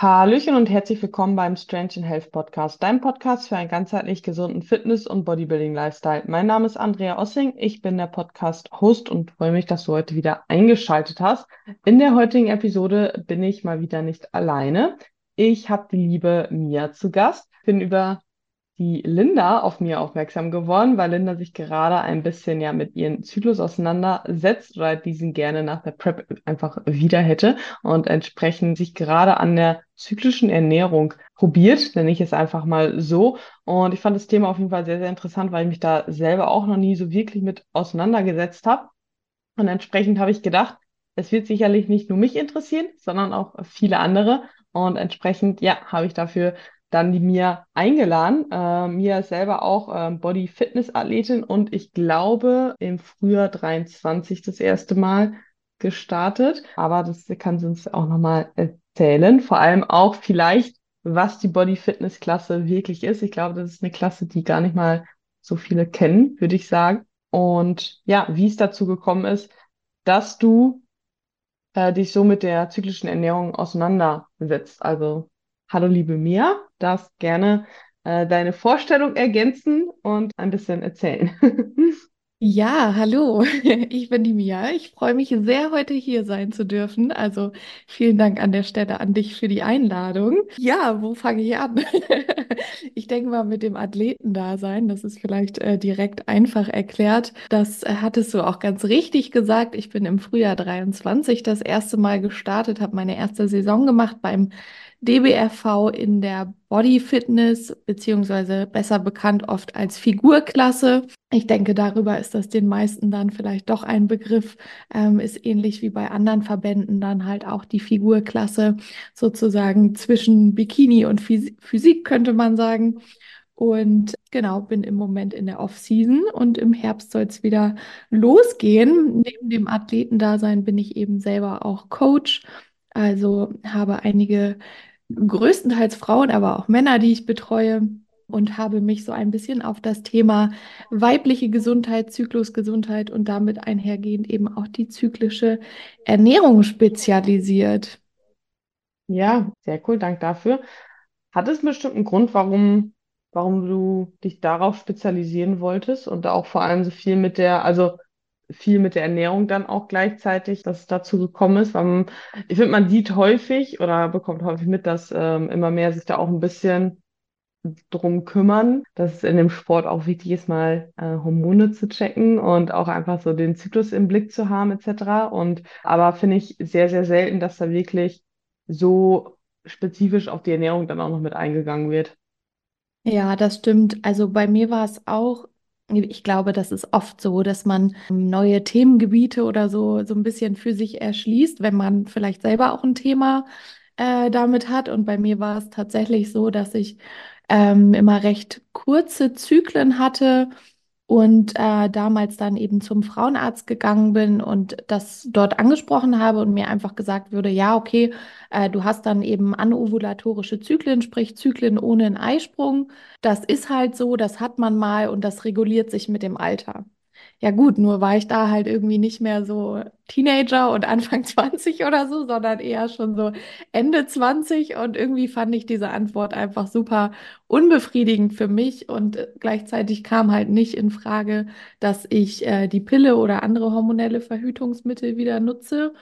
Hallöchen und herzlich willkommen beim Strange in Health Podcast, deinem Podcast für einen ganzheitlich gesunden Fitness- und Bodybuilding-Lifestyle. Mein Name ist Andrea Ossing, ich bin der Podcast-Host und freue mich, dass du heute wieder eingeschaltet hast. In der heutigen Episode bin ich mal wieder nicht alleine. Ich habe die liebe Mia zu Gast, bin über die Linda auf mir aufmerksam geworden, weil Linda sich gerade ein bisschen ja mit ihrem Zyklus auseinandersetzt oder diesen gerne nach der Prep einfach wieder hätte und entsprechend sich gerade an der zyklischen Ernährung probiert, nenne ich es einfach mal so. Und ich fand das Thema auf jeden Fall sehr, sehr interessant, weil ich mich da selber auch noch nie so wirklich mit auseinandergesetzt habe. Und entsprechend habe ich gedacht, es wird sicherlich nicht nur mich interessieren, sondern auch viele andere. Und entsprechend, ja, habe ich dafür dann die Mia eingeladen. Äh, Mia ist selber auch äh, Body-Fitness-Athletin und ich glaube im Frühjahr 23 das erste Mal gestartet. Aber das kann sie uns auch nochmal erzählen. Vor allem auch vielleicht, was die Body-Fitness-Klasse wirklich ist. Ich glaube, das ist eine Klasse, die gar nicht mal so viele kennen, würde ich sagen. Und ja, wie es dazu gekommen ist, dass du äh, dich so mit der zyklischen Ernährung auseinandersetzt. Also Hallo liebe Mia, darfst gerne äh, deine Vorstellung ergänzen und ein bisschen erzählen. Ja, hallo, ich bin die Mia. Ich freue mich sehr, heute hier sein zu dürfen. Also vielen Dank an der Stelle an dich für die Einladung. Ja, wo fange ich an? Ich denke mal mit dem Athletendasein, das ist vielleicht äh, direkt einfach erklärt. Das äh, hattest du auch ganz richtig gesagt. Ich bin im Frühjahr 23 das erste Mal gestartet, habe meine erste Saison gemacht beim DBRV in der Body Fitness, beziehungsweise besser bekannt oft als Figurklasse. Ich denke, darüber ist das den meisten dann vielleicht doch ein Begriff. Ähm, ist ähnlich wie bei anderen Verbänden dann halt auch die Figurklasse sozusagen zwischen Bikini und Phys Physik, könnte man sagen. Und genau, bin im Moment in der Off-Season und im Herbst soll es wieder losgehen. Neben dem Athletendasein bin ich eben selber auch Coach. Also habe einige größtenteils Frauen, aber auch Männer, die ich betreue und habe mich so ein bisschen auf das Thema weibliche Gesundheit, Zyklusgesundheit und damit einhergehend eben auch die zyklische Ernährung spezialisiert. Ja, sehr cool, danke dafür. Hat es einen bestimmten Grund, warum, warum du dich darauf spezialisieren wolltest und auch vor allem so viel mit der, also viel mit der Ernährung dann auch gleichzeitig, dass es dazu gekommen ist. Man, ich finde, man sieht häufig oder bekommt häufig mit, dass ähm, immer mehr sich da auch ein bisschen drum kümmern, dass es in dem Sport auch wichtig ist, mal äh, Hormone zu checken und auch einfach so den Zyklus im Blick zu haben, etc. Und aber finde ich sehr, sehr selten, dass da wirklich so spezifisch auf die Ernährung dann auch noch mit eingegangen wird. Ja, das stimmt. Also bei mir war es auch ich glaube, das ist oft so, dass man neue Themengebiete oder so, so ein bisschen für sich erschließt, wenn man vielleicht selber auch ein Thema äh, damit hat. Und bei mir war es tatsächlich so, dass ich ähm, immer recht kurze Zyklen hatte und äh, damals dann eben zum Frauenarzt gegangen bin und das dort angesprochen habe und mir einfach gesagt würde, ja, okay, äh, du hast dann eben anovulatorische Zyklen, sprich Zyklen ohne einen Eisprung. Das ist halt so, das hat man mal und das reguliert sich mit dem Alter. Ja gut, nur war ich da halt irgendwie nicht mehr so Teenager und Anfang 20 oder so, sondern eher schon so Ende 20 und irgendwie fand ich diese Antwort einfach super unbefriedigend für mich und äh, gleichzeitig kam halt nicht in Frage, dass ich äh, die Pille oder andere hormonelle Verhütungsmittel wieder nutze.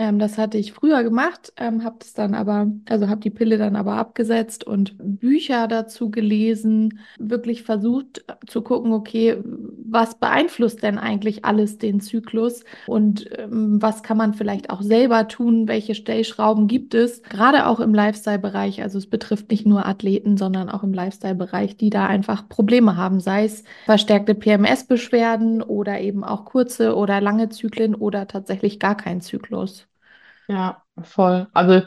Ähm, das hatte ich früher gemacht, ähm, habe das dann aber, also habe die Pille dann aber abgesetzt und Bücher dazu gelesen, wirklich versucht äh, zu gucken, okay, was beeinflusst denn eigentlich alles den Zyklus und ähm, was kann man vielleicht auch selber tun, welche Stellschrauben gibt es, gerade auch im Lifestyle-Bereich. Also es betrifft nicht nur Athleten, sondern auch im Lifestyle-Bereich, die da einfach Probleme haben, sei es verstärkte PMS-Beschwerden oder eben auch kurze oder lange Zyklen oder tatsächlich gar kein Zyklus. Ja, voll. Also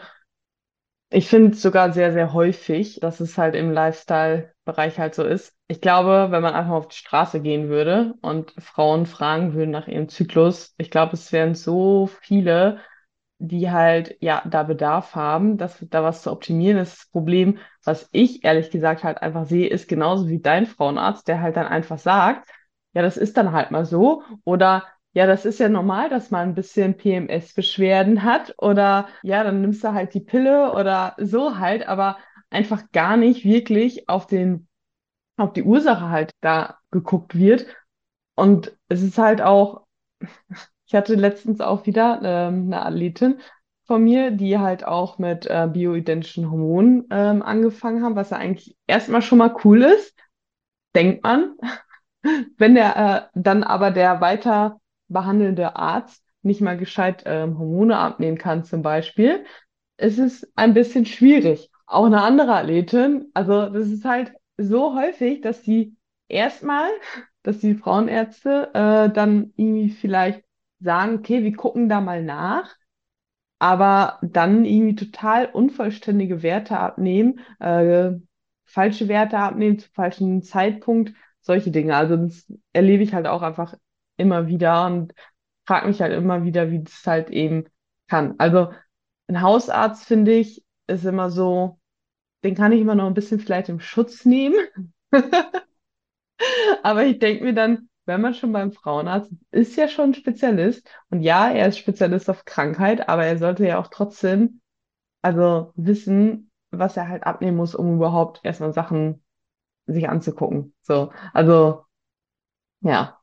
ich finde es sogar sehr, sehr häufig, dass es halt im Lifestyle-Bereich halt so ist. Ich glaube, wenn man einfach auf die Straße gehen würde und Frauen fragen würden nach ihrem Zyklus, ich glaube, es wären so viele, die halt ja da Bedarf haben, dass da was zu optimieren ist. Das Problem, was ich ehrlich gesagt halt einfach sehe, ist genauso wie dein Frauenarzt, der halt dann einfach sagt, ja, das ist dann halt mal so. Oder ja, das ist ja normal, dass man ein bisschen PMS-Beschwerden hat oder ja, dann nimmst du halt die Pille oder so halt, aber einfach gar nicht wirklich auf den, auf die Ursache halt da geguckt wird. Und es ist halt auch, ich hatte letztens auch wieder ähm, eine Athletin von mir, die halt auch mit äh, bioidentischen Hormonen ähm, angefangen haben, was ja eigentlich erstmal schon mal cool ist, denkt man. Wenn der äh, dann aber der weiter behandelnde Arzt nicht mal gescheit ähm, Hormone abnehmen kann, zum Beispiel, ist es ein bisschen schwierig. Auch eine andere Athletin, also das ist halt so häufig, dass die erstmal, dass die Frauenärzte äh, dann irgendwie vielleicht sagen, okay, wir gucken da mal nach, aber dann irgendwie total unvollständige Werte abnehmen, äh, falsche Werte abnehmen zum falschen Zeitpunkt, solche Dinge. Also das erlebe ich halt auch einfach immer wieder und frage mich halt immer wieder, wie das halt eben kann. Also ein Hausarzt, finde ich, ist immer so, den kann ich immer noch ein bisschen vielleicht im Schutz nehmen. Aber ich denke mir dann, wenn man schon beim Frauenarzt ist, ja schon Spezialist. Und ja, er ist Spezialist auf Krankheit, aber er sollte ja auch trotzdem, also wissen, was er halt abnehmen muss, um überhaupt erstmal Sachen sich anzugucken. So, also, ja.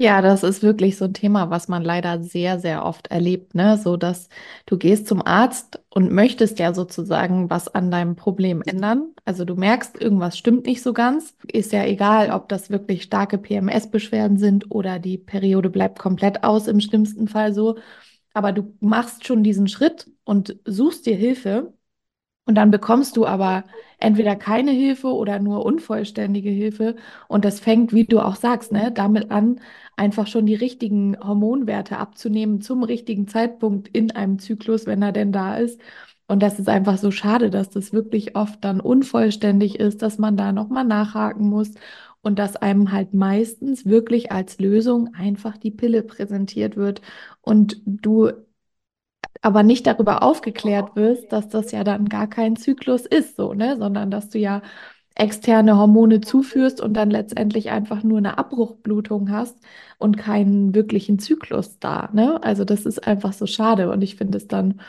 Ja, das ist wirklich so ein Thema, was man leider sehr, sehr oft erlebt, ne? So dass du gehst zum Arzt und möchtest ja sozusagen was an deinem Problem ändern. Also du merkst, irgendwas stimmt nicht so ganz. Ist ja egal, ob das wirklich starke PMS-Beschwerden sind oder die Periode bleibt komplett aus, im schlimmsten Fall so. Aber du machst schon diesen Schritt und suchst dir Hilfe. Und dann bekommst du aber entweder keine Hilfe oder nur unvollständige Hilfe. Und das fängt, wie du auch sagst, ne, damit an, einfach schon die richtigen Hormonwerte abzunehmen zum richtigen Zeitpunkt in einem Zyklus, wenn er denn da ist. Und das ist einfach so schade, dass das wirklich oft dann unvollständig ist, dass man da nochmal nachhaken muss und dass einem halt meistens wirklich als Lösung einfach die Pille präsentiert wird und du aber nicht darüber aufgeklärt wirst, dass das ja dann gar kein Zyklus ist, so, ne, sondern dass du ja externe Hormone zuführst und dann letztendlich einfach nur eine Abbruchblutung hast und keinen wirklichen Zyklus da, ne? Also das ist einfach so schade und ich finde es dann,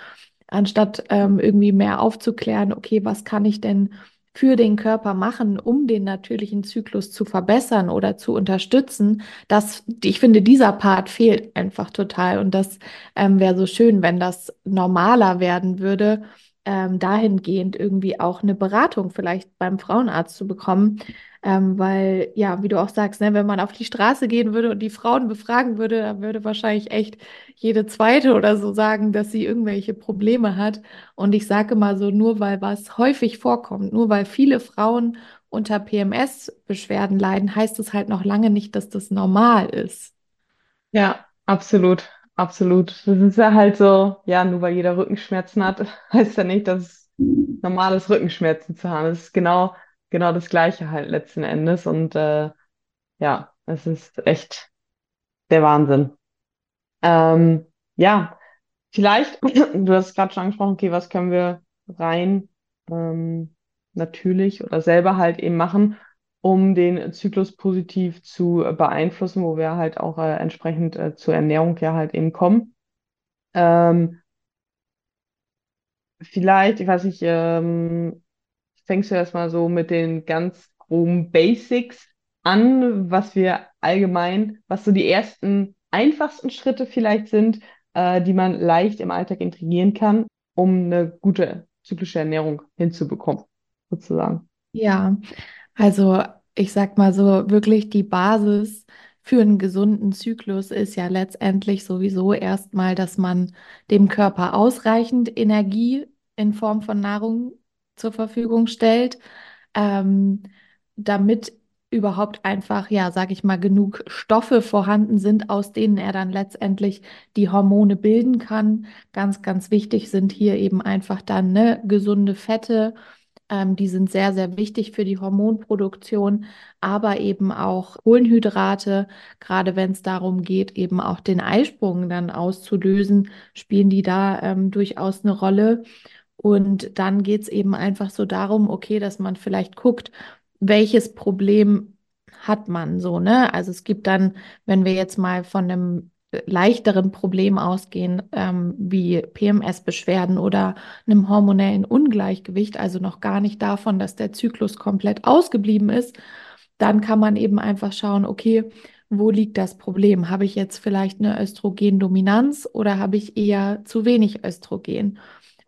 anstatt ähm, irgendwie mehr aufzuklären, okay, was kann ich denn für den Körper machen, um den natürlichen Zyklus zu verbessern oder zu unterstützen, das, ich finde, dieser Part fehlt einfach total. Und das ähm, wäre so schön, wenn das normaler werden würde, ähm, dahingehend irgendwie auch eine Beratung vielleicht beim Frauenarzt zu bekommen. Ähm, weil, ja, wie du auch sagst, ne, wenn man auf die Straße gehen würde und die Frauen befragen würde, dann würde wahrscheinlich echt jede zweite oder so sagen, dass sie irgendwelche Probleme hat. Und ich sage mal so, nur weil was häufig vorkommt, nur weil viele Frauen unter PMS-Beschwerden leiden, heißt es halt noch lange nicht, dass das normal ist. Ja, absolut. Absolut. Das ist ja halt so, ja, nur weil jeder Rückenschmerzen hat, heißt ja nicht, dass es normal ist, Rückenschmerzen zu haben. Es ist genau, genau das Gleiche halt letzten Endes. Und äh, ja, es ist echt der Wahnsinn. Ähm, ja, vielleicht, du hast gerade schon angesprochen, okay, was können wir rein ähm, natürlich oder selber halt eben machen, um den Zyklus positiv zu beeinflussen, wo wir halt auch äh, entsprechend äh, zur Ernährung ja halt eben kommen. Ähm, vielleicht, ich weiß nicht, ähm, fängst du erstmal so mit den ganz groben Basics an, was wir allgemein, was so die ersten einfachsten Schritte vielleicht sind, äh, die man leicht im Alltag integrieren kann, um eine gute zyklische Ernährung hinzubekommen, sozusagen. Ja, also ich sag mal so, wirklich die Basis für einen gesunden Zyklus ist ja letztendlich sowieso erstmal, dass man dem Körper ausreichend Energie in Form von Nahrung zur Verfügung stellt, ähm, damit überhaupt einfach, ja, sag ich mal, genug Stoffe vorhanden sind, aus denen er dann letztendlich die Hormone bilden kann. Ganz, ganz wichtig sind hier eben einfach dann ne, gesunde Fette ähm, die sind sehr, sehr wichtig für die Hormonproduktion, aber eben auch Kohlenhydrate, gerade wenn es darum geht, eben auch den Eisprung dann auszulösen, spielen die da ähm, durchaus eine Rolle. Und dann geht es eben einfach so darum, okay, dass man vielleicht guckt, welches Problem hat man so, ne? Also es gibt dann, wenn wir jetzt mal von einem leichteren Problem ausgehen, ähm, wie PMS-Beschwerden oder einem hormonellen Ungleichgewicht, also noch gar nicht davon, dass der Zyklus komplett ausgeblieben ist, dann kann man eben einfach schauen, okay, wo liegt das Problem? Habe ich jetzt vielleicht eine Östrogendominanz oder habe ich eher zu wenig Östrogen?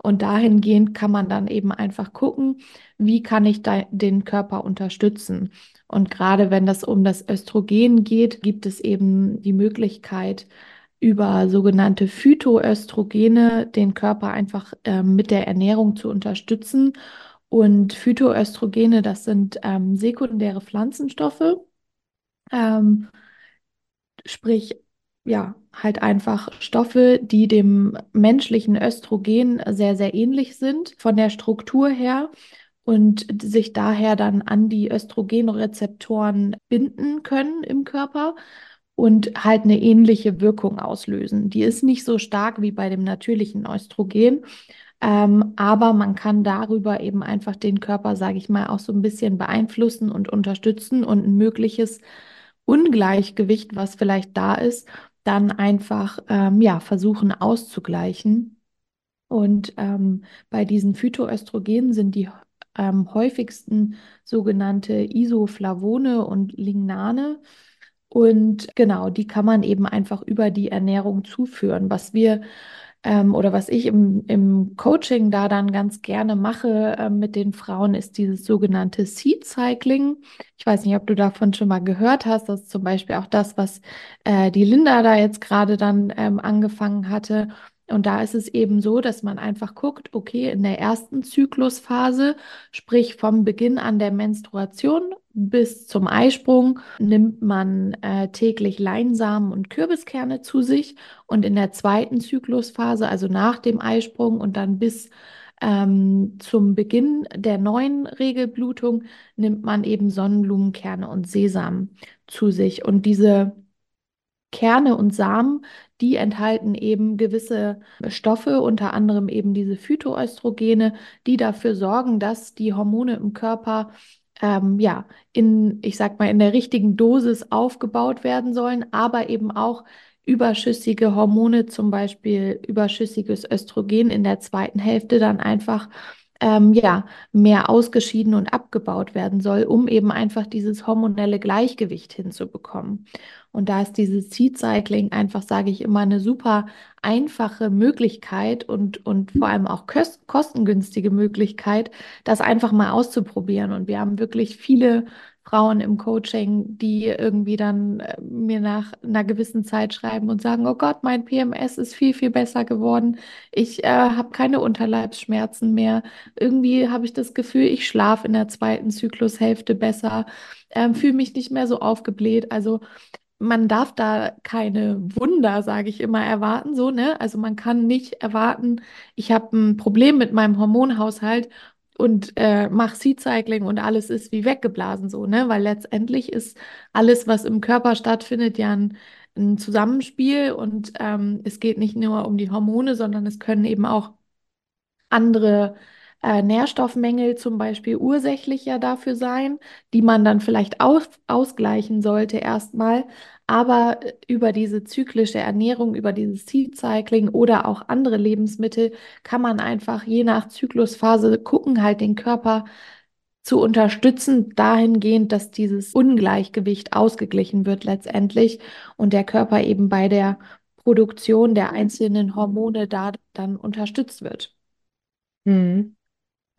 Und dahingehend kann man dann eben einfach gucken, wie kann ich den Körper unterstützen. Und gerade wenn das um das Östrogen geht, gibt es eben die Möglichkeit, über sogenannte Phytoöstrogene den Körper einfach äh, mit der Ernährung zu unterstützen. Und Phytoöstrogene, das sind ähm, sekundäre Pflanzenstoffe, ähm, sprich ja, halt einfach Stoffe, die dem menschlichen Östrogen sehr, sehr ähnlich sind von der Struktur her und sich daher dann an die Östrogenrezeptoren binden können im Körper und halt eine ähnliche Wirkung auslösen. Die ist nicht so stark wie bei dem natürlichen Östrogen, ähm, aber man kann darüber eben einfach den Körper, sage ich mal, auch so ein bisschen beeinflussen und unterstützen und ein mögliches Ungleichgewicht, was vielleicht da ist, dann einfach ähm, ja, versuchen auszugleichen. Und ähm, bei diesen Phytoöstrogenen sind die ähm, häufigsten sogenannte Isoflavone und Lignane. Und genau, die kann man eben einfach über die Ernährung zuführen. Was wir ähm, oder was ich im, im Coaching da dann ganz gerne mache äh, mit den Frauen, ist dieses sogenannte Seed Cycling. Ich weiß nicht, ob du davon schon mal gehört hast. Das ist zum Beispiel auch das, was äh, die Linda da jetzt gerade dann ähm, angefangen hatte. Und da ist es eben so, dass man einfach guckt, okay, in der ersten Zyklusphase, sprich vom Beginn an der Menstruation bis zum Eisprung, nimmt man äh, täglich Leinsamen und Kürbiskerne zu sich. Und in der zweiten Zyklusphase, also nach dem Eisprung und dann bis ähm, zum Beginn der neuen Regelblutung, nimmt man eben Sonnenblumenkerne und Sesam zu sich. Und diese Kerne und Samen, die enthalten eben gewisse Stoffe, unter anderem eben diese Phytoöstrogene, die dafür sorgen, dass die Hormone im Körper ähm, ja in, ich sag mal, in der richtigen Dosis aufgebaut werden sollen, aber eben auch überschüssige Hormone, zum Beispiel überschüssiges Östrogen in der zweiten Hälfte dann einfach ähm, ja, mehr ausgeschieden und abgebaut werden soll, um eben einfach dieses hormonelle Gleichgewicht hinzubekommen. Und da ist dieses Seed Cycling einfach, sage ich immer, eine super einfache Möglichkeit und, und vor allem auch kostengünstige Möglichkeit, das einfach mal auszuprobieren. Und wir haben wirklich viele Frauen im Coaching, die irgendwie dann äh, mir nach einer gewissen Zeit schreiben und sagen, oh Gott, mein PMS ist viel, viel besser geworden. Ich äh, habe keine Unterleibsschmerzen mehr. Irgendwie habe ich das Gefühl, ich schlafe in der zweiten Zyklushälfte besser, äh, fühle mich nicht mehr so aufgebläht. Also man darf da keine Wunder, sage ich immer, erwarten, so, ne? Also man kann nicht erwarten, ich habe ein Problem mit meinem Hormonhaushalt und äh, mach Seed Cycling und alles ist wie weggeblasen, so, ne? Weil letztendlich ist alles, was im Körper stattfindet, ja ein, ein Zusammenspiel und ähm, es geht nicht nur um die Hormone, sondern es können eben auch andere äh, Nährstoffmängel zum Beispiel ursächlich ja dafür sein, die man dann vielleicht aus, ausgleichen sollte erstmal. Aber äh, über diese zyklische Ernährung, über dieses Seed Cycling oder auch andere Lebensmittel kann man einfach je nach Zyklusphase gucken, halt den Körper zu unterstützen, dahingehend, dass dieses Ungleichgewicht ausgeglichen wird letztendlich und der Körper eben bei der Produktion der einzelnen Hormone da dann unterstützt wird. Mhm.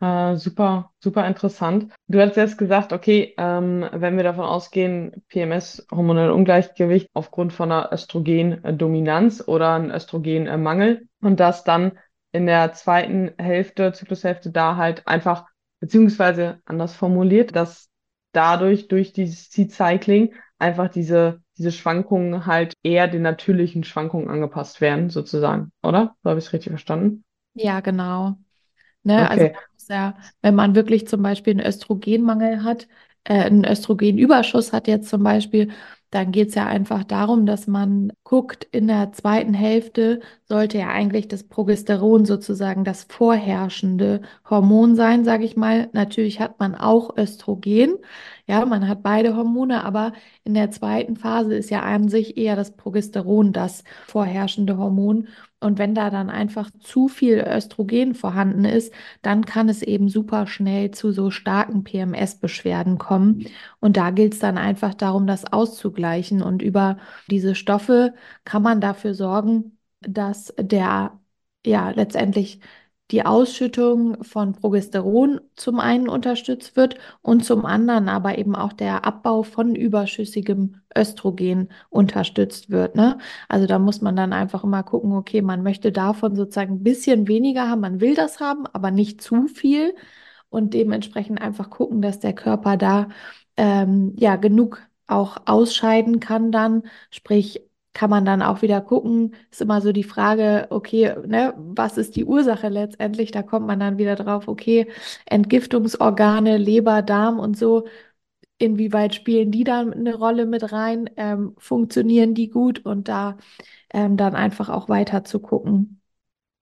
Äh, super, super interessant. Du hast jetzt gesagt, okay, ähm, wenn wir davon ausgehen, PMS, hormonelle Ungleichgewicht aufgrund von einer Östrogendominanz oder einem Östrogenmangel und dass dann in der zweiten Hälfte, Zyklushälfte da halt einfach, beziehungsweise anders formuliert, dass dadurch, durch dieses Seed-Cycling einfach diese, diese Schwankungen halt eher den natürlichen Schwankungen angepasst werden, sozusagen, oder? So habe ich es richtig verstanden? Ja, genau. Ne? Also Okay. Ja, wenn man wirklich zum Beispiel einen Östrogenmangel hat, äh, einen Östrogenüberschuss hat jetzt zum Beispiel, dann geht es ja einfach darum, dass man guckt, in der zweiten Hälfte sollte ja eigentlich das Progesteron sozusagen das vorherrschende Hormon sein, sage ich mal. Natürlich hat man auch Östrogen, ja, man hat beide Hormone, aber in der zweiten Phase ist ja an sich eher das Progesteron das vorherrschende Hormon. Und wenn da dann einfach zu viel Östrogen vorhanden ist, dann kann es eben super schnell zu so starken PMS-Beschwerden kommen. Und da gilt es dann einfach darum, das auszugleichen. Und über diese Stoffe kann man dafür sorgen, dass der ja letztendlich die Ausschüttung von Progesteron zum einen unterstützt wird und zum anderen aber eben auch der Abbau von überschüssigem Östrogen unterstützt wird. Ne? Also da muss man dann einfach immer gucken, okay, man möchte davon sozusagen ein bisschen weniger haben, man will das haben, aber nicht zu viel und dementsprechend einfach gucken, dass der Körper da ähm, ja genug auch ausscheiden kann dann, sprich kann man dann auch wieder gucken, ist immer so die Frage, okay, ne, was ist die Ursache letztendlich? Da kommt man dann wieder drauf, okay, Entgiftungsorgane, Leber, Darm und so, inwieweit spielen die dann eine Rolle mit rein? Ähm, funktionieren die gut und da ähm, dann einfach auch weiter zu gucken.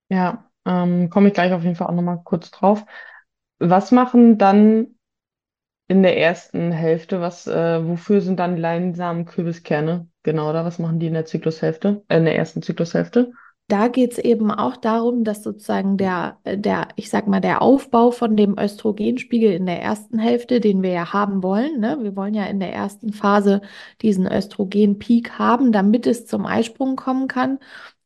Ja, ähm, komme ich gleich auf jeden Fall auch nochmal kurz drauf. Was machen dann in der ersten Hälfte, was, äh, wofür sind dann leinsamen Kürbiskerne? Genau, oder was machen die in der Zyklushälfte, äh, in der ersten Zyklushälfte? Da geht es eben auch darum, dass sozusagen der, der, ich sag mal, der Aufbau von dem Östrogenspiegel in der ersten Hälfte, den wir ja haben wollen, ne? wir wollen ja in der ersten Phase diesen Östrogenpeak haben, damit es zum Eisprung kommen kann.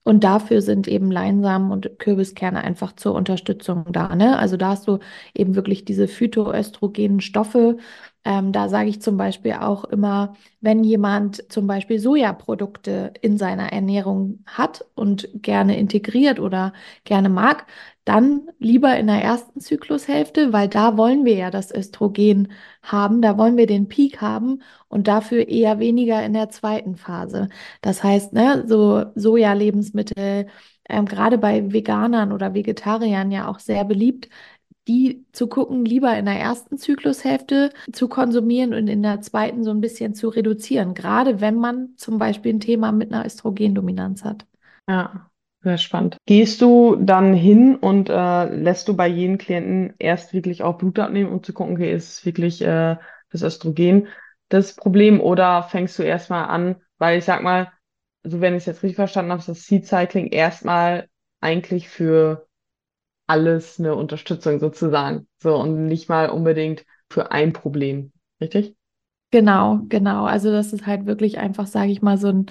Und dafür sind eben Leinsamen und Kürbiskerne einfach zur Unterstützung da. Ne? Also da hast du eben wirklich diese phytoöstrogenen Stoffe, ähm, da sage ich zum Beispiel auch immer, wenn jemand zum Beispiel Sojaprodukte in seiner Ernährung hat und gerne integriert oder gerne mag, dann lieber in der ersten Zyklushälfte, weil da wollen wir ja das Östrogen haben, da wollen wir den Peak haben und dafür eher weniger in der zweiten Phase. Das heißt, ne, so Soja-Lebensmittel, ähm, gerade bei Veganern oder Vegetariern ja auch sehr beliebt, die zu gucken, lieber in der ersten Zyklushälfte zu konsumieren und in der zweiten so ein bisschen zu reduzieren, gerade wenn man zum Beispiel ein Thema mit einer Östrogendominanz hat. Ja, sehr spannend. Gehst du dann hin und äh, lässt du bei jedem Klienten erst wirklich auch Blut abnehmen, um zu gucken, okay, ist wirklich äh, das Östrogen das Problem oder fängst du erstmal an, weil ich sag mal, so wenn ich es jetzt richtig verstanden habe, ist das Seed Cycling erstmal eigentlich für alles eine Unterstützung sozusagen. So und nicht mal unbedingt für ein Problem. Richtig? Genau, genau. Also das ist halt wirklich einfach, sage ich mal, so ein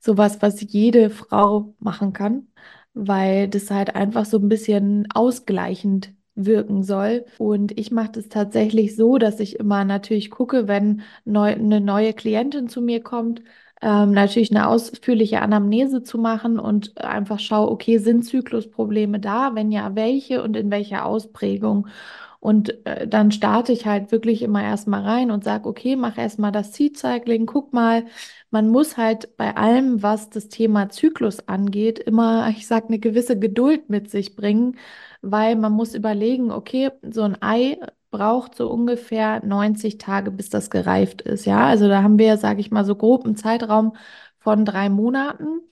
sowas, was jede Frau machen kann, weil das halt einfach so ein bisschen ausgleichend wirken soll. Und ich mache das tatsächlich so, dass ich immer natürlich gucke, wenn neu, eine neue Klientin zu mir kommt, ähm, natürlich eine ausführliche Anamnese zu machen und einfach schaue, okay, sind Zyklusprobleme da? Wenn ja, welche und in welcher Ausprägung? Und äh, dann starte ich halt wirklich immer erstmal rein und sage, okay, mach erstmal das Seed Cycling, guck mal. Man muss halt bei allem, was das Thema Zyklus angeht, immer, ich sag, eine gewisse Geduld mit sich bringen, weil man muss überlegen, okay, so ein Ei braucht so ungefähr 90 Tage, bis das gereift ist. Ja, also da haben wir, sage ich mal, so grob einen Zeitraum von drei Monaten.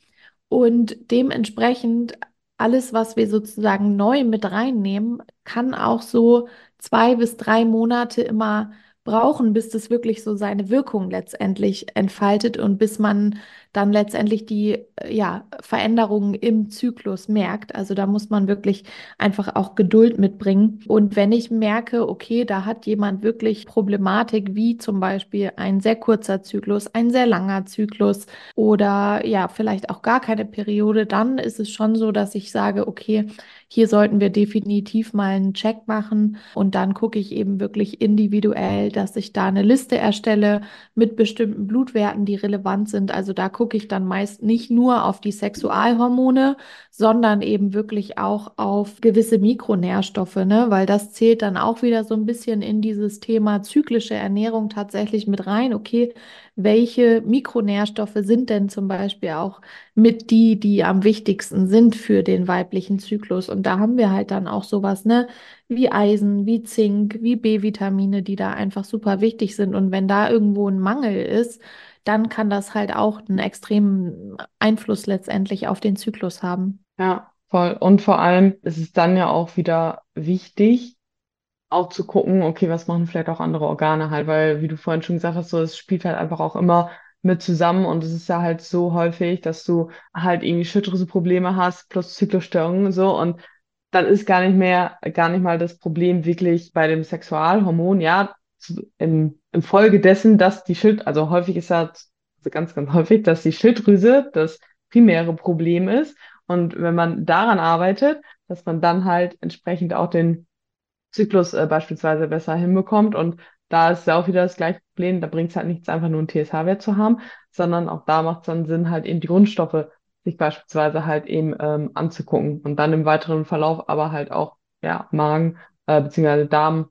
Und dementsprechend alles, was wir sozusagen neu mit reinnehmen, kann auch so zwei bis drei Monate immer brauchen, bis das wirklich so seine Wirkung letztendlich entfaltet und bis man dann letztendlich die äh, ja, Veränderungen im Zyklus merkt. Also da muss man wirklich einfach auch Geduld mitbringen. Und wenn ich merke, okay, da hat jemand wirklich Problematik, wie zum Beispiel ein sehr kurzer Zyklus, ein sehr langer Zyklus oder ja, vielleicht auch gar keine Periode, dann ist es schon so, dass ich sage, okay, hier sollten wir definitiv mal einen Check machen und dann gucke ich eben wirklich individuell, dass ich da eine Liste erstelle mit bestimmten Blutwerten, die relevant sind. Also da gucke ich dann meist nicht nur auf die Sexualhormone, sondern eben wirklich auch auf gewisse Mikronährstoffe, ne? weil das zählt dann auch wieder so ein bisschen in dieses Thema zyklische Ernährung tatsächlich mit rein. Okay, welche Mikronährstoffe sind denn zum Beispiel auch mit die, die am wichtigsten sind für den weiblichen Zyklus? Und da haben wir halt dann auch sowas, ne, wie Eisen, wie Zink, wie B-Vitamine, die da einfach super wichtig sind. Und wenn da irgendwo ein Mangel ist, dann kann das halt auch einen extremen Einfluss letztendlich auf den Zyklus haben. Ja, voll. Und vor allem ist es dann ja auch wieder wichtig, auch zu gucken, okay, was machen vielleicht auch andere Organe halt, weil, wie du vorhin schon gesagt hast, so, es spielt halt einfach auch immer mit zusammen und es ist ja halt so häufig, dass du halt irgendwie Schilddrüseprobleme hast plus Zyklusstörungen und so und dann ist gar nicht mehr, gar nicht mal das Problem wirklich bei dem Sexualhormon, ja, im, im Folge dessen, dass die Schild, also häufig ist ja ganz, ganz häufig, dass die Schilddrüse das primäre Problem ist und wenn man daran arbeitet, dass man dann halt entsprechend auch den Zyklus äh, beispielsweise besser hinbekommt. Und da ist ja auch wieder das gleiche Problem. Da bringt es halt nichts, einfach nur einen TSH-Wert zu haben, sondern auch da macht es dann Sinn, halt eben die Grundstoffe sich beispielsweise halt eben ähm, anzugucken und dann im weiteren Verlauf aber halt auch ja Magen äh, beziehungsweise Darm,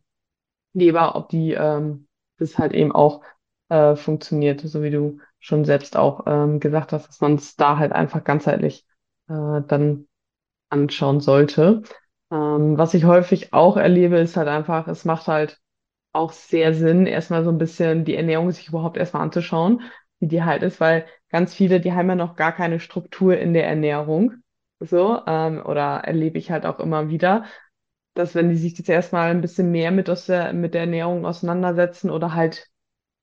Leber, ob die ähm, das halt eben auch äh, funktioniert, so wie du schon selbst auch ähm, gesagt hast, dass man es da halt einfach ganzheitlich äh, dann anschauen sollte. Ähm, was ich häufig auch erlebe, ist halt einfach, es macht halt auch sehr Sinn, erstmal so ein bisschen die Ernährung sich überhaupt erstmal anzuschauen, wie die halt ist, weil ganz viele, die haben ja noch gar keine Struktur in der Ernährung. So, ähm, oder erlebe ich halt auch immer wieder, dass wenn die sich jetzt erstmal ein bisschen mehr mit, aus der, mit der Ernährung auseinandersetzen oder halt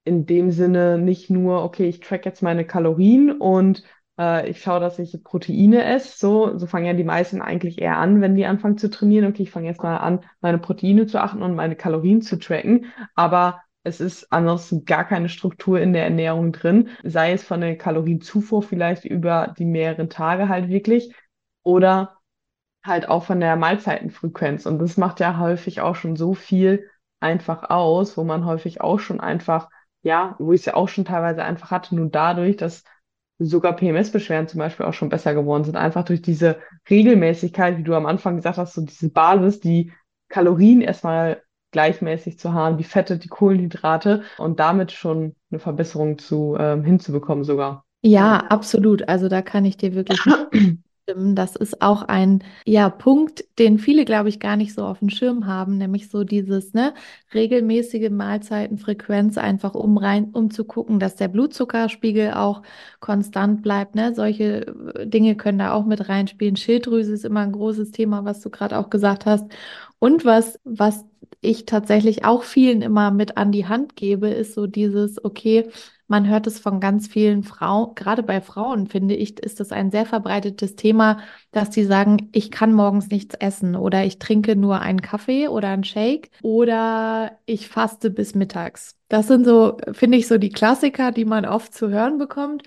in dem Sinne nicht nur, okay, ich track jetzt meine Kalorien und äh, ich schaue, dass ich Proteine esse. So, so fangen ja die meisten eigentlich eher an, wenn die anfangen zu trainieren. Okay, ich fange jetzt mal an, meine Proteine zu achten und meine Kalorien zu tracken. Aber es ist ansonsten gar keine Struktur in der Ernährung drin, sei es von der Kalorienzufuhr vielleicht über die mehreren Tage halt wirklich oder halt auch von der Mahlzeitenfrequenz. Und das macht ja häufig auch schon so viel einfach aus, wo man häufig auch schon einfach, ja, wo ich es ja auch schon teilweise einfach hatte, nur dadurch, dass sogar PMS-Beschwerden zum Beispiel auch schon besser geworden sind, einfach durch diese Regelmäßigkeit, wie du am Anfang gesagt hast, so diese Basis, die Kalorien erstmal gleichmäßig zu haben, die Fette, die Kohlenhydrate und damit schon eine Verbesserung zu ähm, hinzubekommen sogar. Ja, absolut. Also da kann ich dir wirklich stimmen. Das ist auch ein ja, Punkt, den viele, glaube ich, gar nicht so auf dem Schirm haben, nämlich so dieses ne, regelmäßige Mahlzeitenfrequenz, einfach um rein, um zu gucken, dass der Blutzuckerspiegel auch konstant bleibt. Ne? Solche äh, Dinge können da auch mit reinspielen. Schilddrüse ist immer ein großes Thema, was du gerade auch gesagt hast. Und was, was ich tatsächlich auch vielen immer mit an die Hand gebe, ist so dieses, okay, man hört es von ganz vielen Frauen, gerade bei Frauen finde ich, ist das ein sehr verbreitetes Thema, dass die sagen, ich kann morgens nichts essen oder ich trinke nur einen Kaffee oder einen Shake oder ich faste bis mittags. Das sind so, finde ich, so die Klassiker, die man oft zu hören bekommt.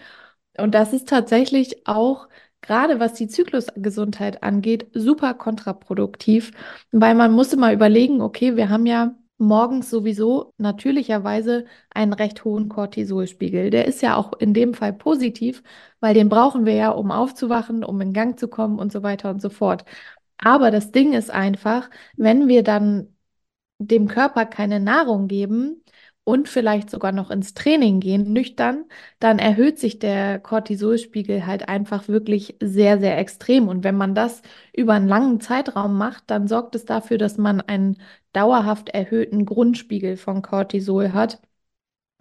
Und das ist tatsächlich auch gerade was die Zyklusgesundheit angeht, super kontraproduktiv, weil man muss immer überlegen, okay, wir haben ja morgens sowieso natürlicherweise einen recht hohen Cortisolspiegel. Der ist ja auch in dem Fall positiv, weil den brauchen wir ja, um aufzuwachen, um in Gang zu kommen und so weiter und so fort. Aber das Ding ist einfach, wenn wir dann dem Körper keine Nahrung geben, und vielleicht sogar noch ins Training gehen, nüchtern, dann erhöht sich der Cortisolspiegel halt einfach wirklich sehr, sehr extrem. Und wenn man das über einen langen Zeitraum macht, dann sorgt es dafür, dass man einen dauerhaft erhöhten Grundspiegel von Cortisol hat.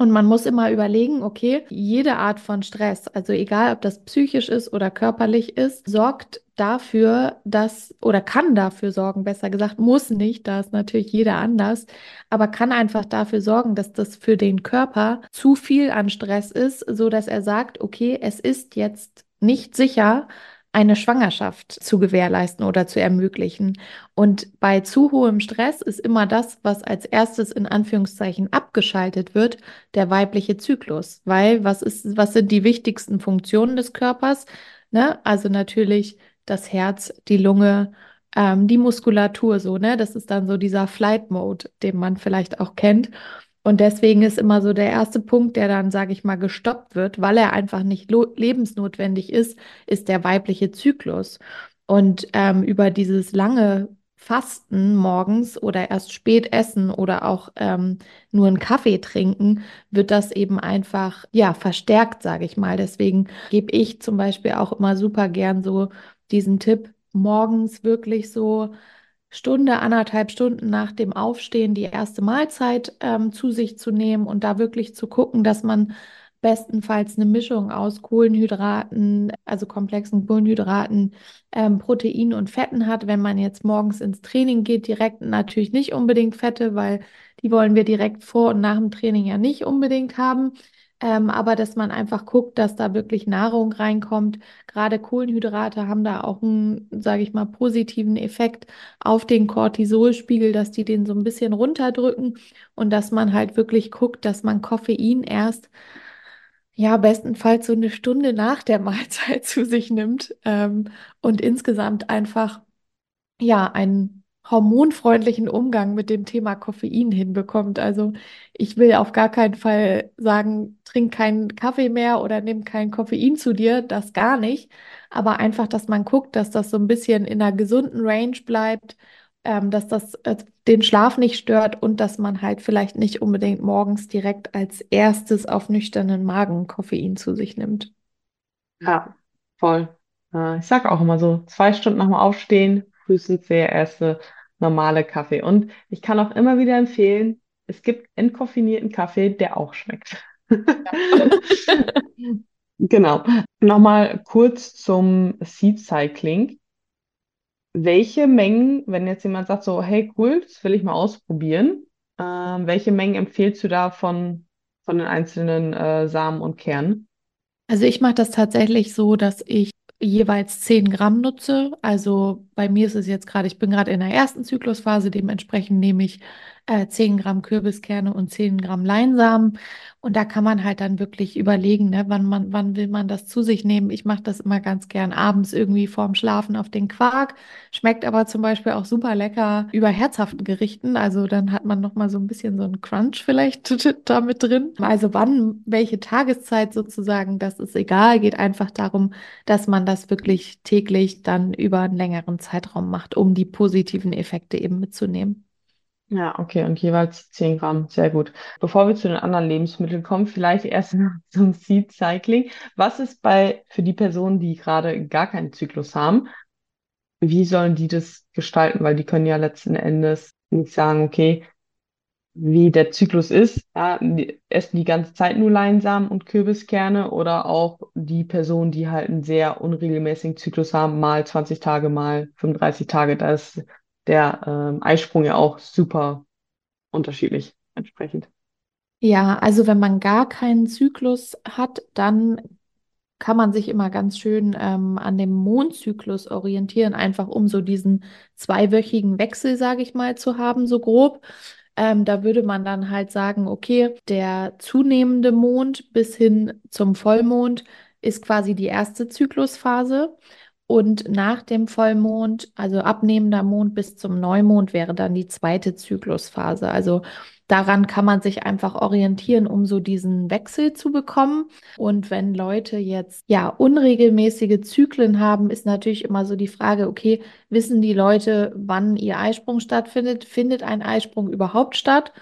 Und man muss immer überlegen, okay, jede Art von Stress, also egal ob das psychisch ist oder körperlich ist, sorgt dafür, dass oder kann dafür sorgen, besser gesagt, muss nicht, da ist natürlich jeder anders, aber kann einfach dafür sorgen, dass das für den Körper zu viel an Stress ist, so dass er sagt, okay, es ist jetzt nicht sicher, eine Schwangerschaft zu gewährleisten oder zu ermöglichen. Und bei zu hohem Stress ist immer das, was als erstes in Anführungszeichen abgeschaltet wird, der weibliche Zyklus. Weil was ist, was sind die wichtigsten Funktionen des Körpers? Ne? Also natürlich das Herz, die Lunge, ähm, die Muskulatur, so, ne? Das ist dann so dieser Flight Mode, den man vielleicht auch kennt. Und deswegen ist immer so der erste Punkt, der dann, sage ich mal, gestoppt wird, weil er einfach nicht lebensnotwendig ist, ist der weibliche Zyklus. Und ähm, über dieses lange Fasten morgens oder erst spät essen oder auch ähm, nur einen Kaffee trinken, wird das eben einfach, ja, verstärkt, sage ich mal. Deswegen gebe ich zum Beispiel auch immer super gern so diesen Tipp, morgens wirklich so Stunde, anderthalb Stunden nach dem Aufstehen die erste Mahlzeit ähm, zu sich zu nehmen und da wirklich zu gucken, dass man bestenfalls eine Mischung aus Kohlenhydraten, also komplexen Kohlenhydraten, ähm, Proteinen und Fetten hat. Wenn man jetzt morgens ins Training geht, direkt natürlich nicht unbedingt Fette, weil die wollen wir direkt vor und nach dem Training ja nicht unbedingt haben. Ähm, aber dass man einfach guckt, dass da wirklich Nahrung reinkommt. Gerade Kohlenhydrate haben da auch einen, sage ich mal, positiven Effekt auf den Cortisolspiegel, dass die den so ein bisschen runterdrücken und dass man halt wirklich guckt, dass man Koffein erst ja, bestenfalls so eine Stunde nach der Mahlzeit zu sich nimmt ähm, und insgesamt einfach ja einen hormonfreundlichen Umgang mit dem Thema Koffein hinbekommt. Also ich will auf gar keinen Fall sagen, trink keinen Kaffee mehr oder nimm kein Koffein zu dir, das gar nicht. Aber einfach, dass man guckt, dass das so ein bisschen in einer gesunden Range bleibt, ähm, dass das äh, den Schlaf nicht stört und dass man halt vielleicht nicht unbedingt morgens direkt als erstes auf nüchternen Magen Koffein zu sich nimmt. Ja, voll. Äh, ich sage auch immer so, zwei Stunden dem Aufstehen, frühestens der erste normale Kaffee. Und ich kann auch immer wieder empfehlen, es gibt entkoffinierten Kaffee, der auch schmeckt. Genau. Nochmal kurz zum Seed Cycling. Welche Mengen, wenn jetzt jemand sagt so, hey cool, das will ich mal ausprobieren, äh, welche Mengen empfiehlst du da von, von den einzelnen äh, Samen und Kernen? Also ich mache das tatsächlich so, dass ich jeweils 10 Gramm nutze. Also bei mir ist es jetzt gerade, ich bin gerade in der ersten Zyklusphase, dementsprechend nehme ich äh, 10 Gramm Kürbiskerne und 10 Gramm Leinsamen. Und da kann man halt dann wirklich überlegen, ne, wann man, wann will man das zu sich nehmen. Ich mache das immer ganz gern abends irgendwie vorm Schlafen auf den Quark. Schmeckt aber zum Beispiel auch super lecker über herzhaften Gerichten. Also dann hat man nochmal so ein bisschen so einen Crunch vielleicht da mit drin. Also wann, welche Tageszeit sozusagen, das ist egal. Geht einfach darum, dass man das wirklich täglich dann über einen längeren Zeitraum macht, um die positiven Effekte eben mitzunehmen. Ja, okay, und jeweils 10 Gramm, sehr gut. Bevor wir zu den anderen Lebensmitteln kommen, vielleicht erst noch zum Seed Cycling. Was ist bei, für die Personen, die gerade gar keinen Zyklus haben, wie sollen die das gestalten? Weil die können ja letzten Endes nicht sagen, okay, wie der Zyklus ist, ja, essen die ganze Zeit nur Leinsamen und Kürbiskerne oder auch die Personen, die halt einen sehr unregelmäßigen Zyklus haben, mal 20 Tage, mal 35 Tage, da ist der ähm, Eisprung ja auch super unterschiedlich entsprechend. Ja, also wenn man gar keinen Zyklus hat, dann kann man sich immer ganz schön ähm, an dem Mondzyklus orientieren, einfach um so diesen zweiwöchigen Wechsel, sage ich mal, zu haben, so grob. Ähm, da würde man dann halt sagen, okay, der zunehmende Mond bis hin zum Vollmond ist quasi die erste Zyklusphase. Und nach dem Vollmond, also abnehmender Mond bis zum Neumond, wäre dann die zweite Zyklusphase. Also daran kann man sich einfach orientieren, um so diesen Wechsel zu bekommen. Und wenn Leute jetzt ja unregelmäßige Zyklen haben, ist natürlich immer so die Frage, okay, wissen die Leute, wann ihr Eisprung stattfindet? Findet ein Eisprung überhaupt statt?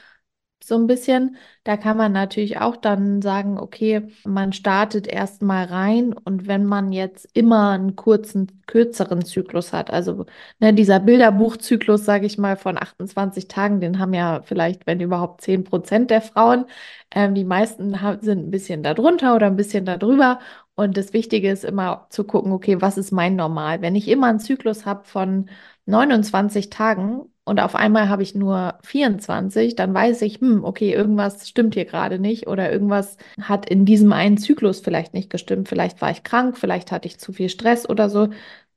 So ein bisschen. Da kann man natürlich auch dann sagen, okay, man startet erstmal rein und wenn man jetzt immer einen kurzen, kürzeren Zyklus hat, also ne, dieser Bilderbuchzyklus, sage ich mal, von 28 Tagen, den haben ja vielleicht, wenn überhaupt 10 Prozent der Frauen. Ähm, die meisten sind ein bisschen darunter oder ein bisschen darüber. Und das Wichtige ist immer zu gucken, okay, was ist mein Normal? Wenn ich immer einen Zyklus habe von 29 Tagen und auf einmal habe ich nur 24, dann weiß ich, hm, okay, irgendwas stimmt hier gerade nicht oder irgendwas hat in diesem einen Zyklus vielleicht nicht gestimmt. Vielleicht war ich krank, vielleicht hatte ich zu viel Stress oder so.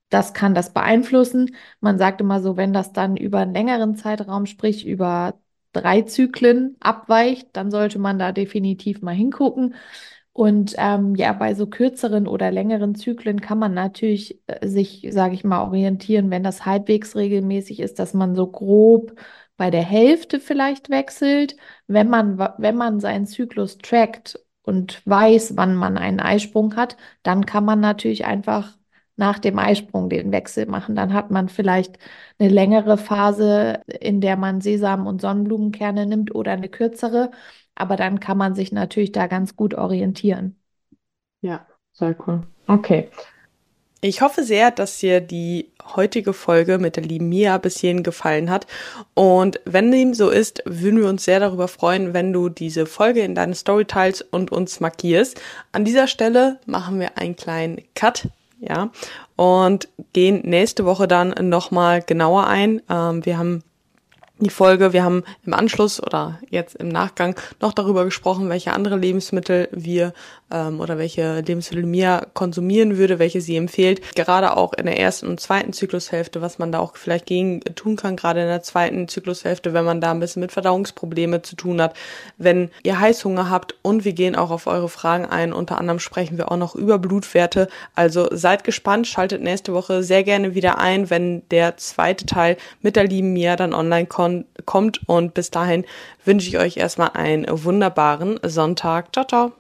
Das kann das beeinflussen. Man sagt immer so, wenn das dann über einen längeren Zeitraum, sprich über drei Zyklen abweicht, dann sollte man da definitiv mal hingucken. Und ähm, ja, bei so kürzeren oder längeren Zyklen kann man natürlich äh, sich, sage ich mal, orientieren, wenn das halbwegs regelmäßig ist, dass man so grob bei der Hälfte vielleicht wechselt. Wenn man, wenn man seinen Zyklus trackt und weiß, wann man einen Eisprung hat, dann kann man natürlich einfach nach dem Eisprung den Wechsel machen. Dann hat man vielleicht eine längere Phase, in der man Sesam und Sonnenblumenkerne nimmt oder eine kürzere. Aber dann kann man sich natürlich da ganz gut orientieren. Ja, sehr cool. Okay. Ich hoffe sehr, dass dir die heutige Folge mit der lieben Mia bis hierhin gefallen hat. Und wenn dem so ist, würden wir uns sehr darüber freuen, wenn du diese Folge in deine Story teilst und uns markierst. An dieser Stelle machen wir einen kleinen Cut. Ja, und gehen nächste Woche dann nochmal genauer ein. Ähm, wir haben die Folge. Wir haben im Anschluss oder jetzt im Nachgang noch darüber gesprochen, welche andere Lebensmittel wir ähm, oder welche Lebensmittel Mia konsumieren würde, welche sie empfiehlt. Gerade auch in der ersten und zweiten Zyklushälfte, was man da auch vielleicht gegen tun kann, gerade in der zweiten Zyklushälfte, wenn man da ein bisschen mit Verdauungsprobleme zu tun hat. Wenn ihr Heißhunger habt und wir gehen auch auf eure Fragen ein. Unter anderem sprechen wir auch noch über Blutwerte. Also seid gespannt, schaltet nächste Woche sehr gerne wieder ein, wenn der zweite Teil mit der lieben Mia dann online kommt. Und bis dahin wünsche ich euch erstmal einen wunderbaren Sonntag. Ciao, ciao.